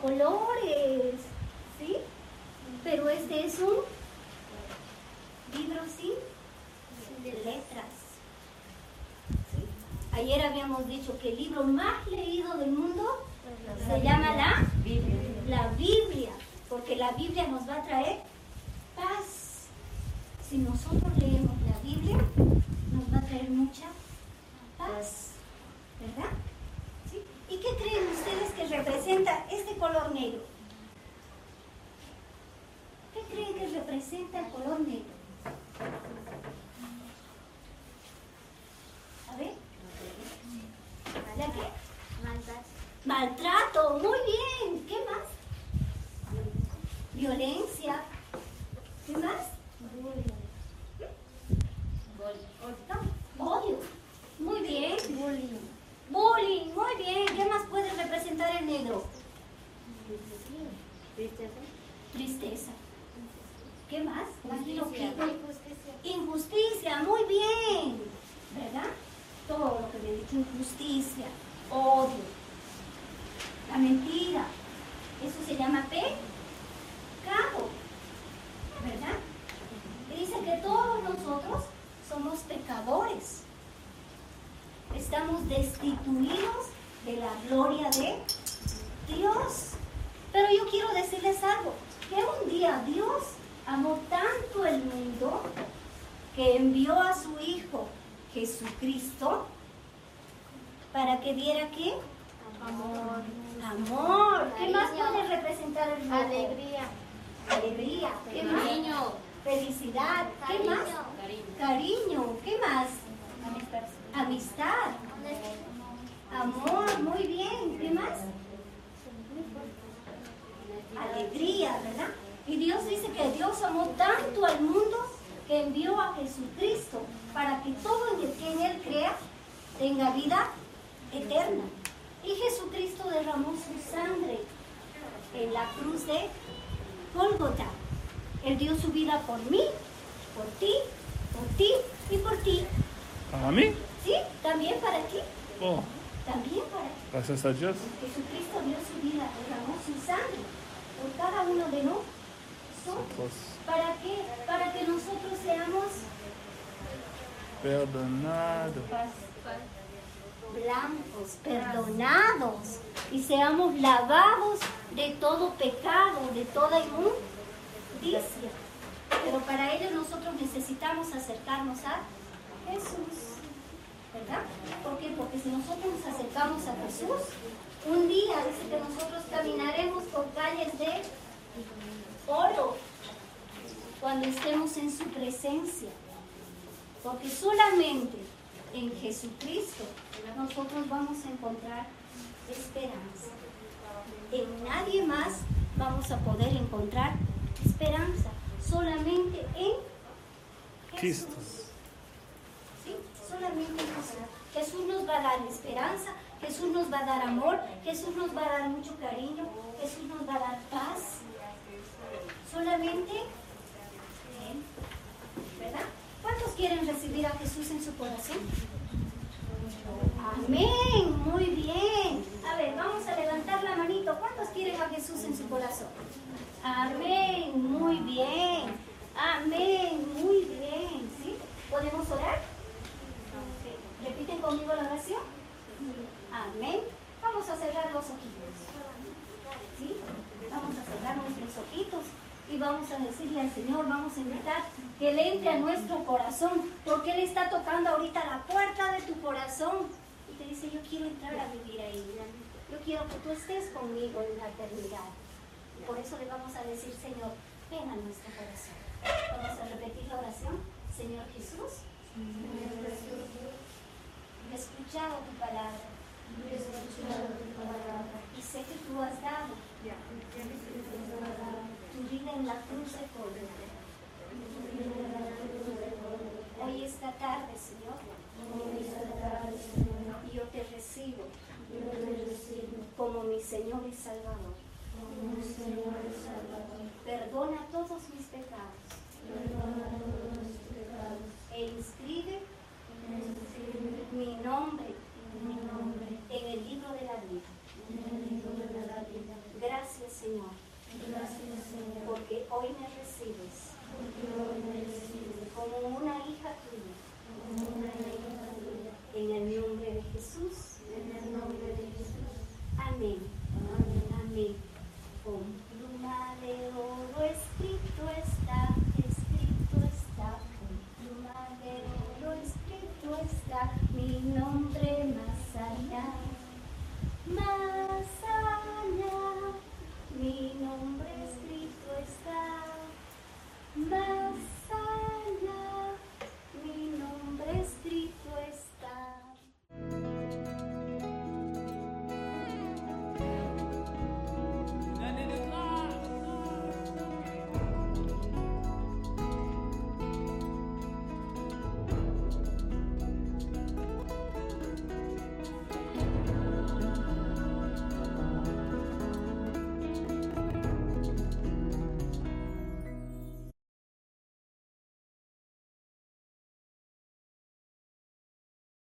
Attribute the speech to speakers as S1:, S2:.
S1: colores, ¿sí? Pero este es un libro sin de letras. ¿sí? Ayer habíamos dicho que el libro más leído del mundo se llama la Biblia. la Biblia, porque la Biblia nos va a traer paz. Si nosotros leemos la Biblia, nos va a traer mucha paz, ¿verdad? ¿Sí? ¿Y qué creen representa este color negro? ¿Qué creen que representa el color negro? A ver. ¿La qué? Maltrato, muy bien. ¿Qué más? Violencia. ¿Qué más? Muy bien. Bullying. Bullying, muy bien. ¿Qué más puede representar el negro? Tristeza. ¿Qué más?
S2: Injusticia.
S1: Injusticia, muy bien. ¿Verdad? Todo lo que le he dicho, injusticia, odio, la mentira. Eso se llama pecado. ¿Verdad? Y dice que todos nosotros somos pecadores. Estamos destituidos de la gloria de Dios. Pero yo quiero decirles algo, que un día Dios amó tanto el mundo que envió a su Hijo Jesucristo para que diera qué?
S2: Amor.
S1: Amor. ¿Qué más puede representar el rojo?
S2: Alegría.
S1: Alegría. ¿Qué más?
S2: Cariño.
S1: Felicidad. ¿Qué
S2: Cariño.
S1: más? Cariño. ¿Qué más? Amistad. Amor. Muy bien. ¿Qué más? Alegría, ¿verdad? Y Dios dice que Dios amó tanto al mundo que envió a Jesucristo para que todo en el que en Él crea tenga vida eterna. Y Jesucristo derramó su sangre en la cruz de Gólgota. Él dio su vida por mí, por ti, por ti y por ti.
S3: ¿Para mí?
S1: ¿Sí? También para ti.
S3: Oh,
S1: También para ti.
S3: gracias a Dios.
S1: Jesucristo dio su vida, derramó su sangre por cada uno de nosotros. Para que nosotros seamos
S3: perdonado.
S1: blancos, perdonados y seamos lavados de todo pecado, de toda inmundicia. Pero para ello nosotros necesitamos acercarnos a Jesús. ¿Verdad? ¿Por qué? Porque si nosotros nos acercamos a Jesús, un día dice que nosotros caminaremos por calles de oro cuando estemos en su presencia. Porque solamente en Jesucristo nosotros vamos a encontrar esperanza. En nadie más vamos a poder encontrar esperanza. Solamente en Jesús.
S3: Cristo.
S1: ¿Sí? Solamente en Jesús. Jesús nos va a dar esperanza, Jesús nos va a dar amor, Jesús nos va a dar mucho cariño, Jesús nos va a dar paz. Solamente Él. ¿Verdad? ¿Cuántos quieren recibir a Jesús en su corazón? Amén, muy bien. A ver, vamos a ¿Cuántos quieren a Jesús en su corazón? Amén, muy bien. Amén, muy bien. ¿Sí? ¿Podemos orar? ¿Repiten conmigo la oración? Amén. Vamos a cerrar los ojitos. ¿Sí? Vamos a cerrar nuestros ojitos y vamos a decirle al Señor, vamos a invitar que Él entre a nuestro corazón, porque Él está tocando ahorita la puerta de tu corazón y te dice, yo quiero entrar a vivir ahí. Yo quiero que tú estés conmigo en la eternidad. Y por eso le vamos a decir, Señor, ven a nuestro corazón. Vamos a repetir la oración. Señor Jesús, he escuchado tu palabra. Y sé que tú has dado tu vida en la cruz de. Hoy esta tarde, Señor, yo te recibo como mi Señor y Salvador. Perdona todos mis pecados e inscribe mi nombre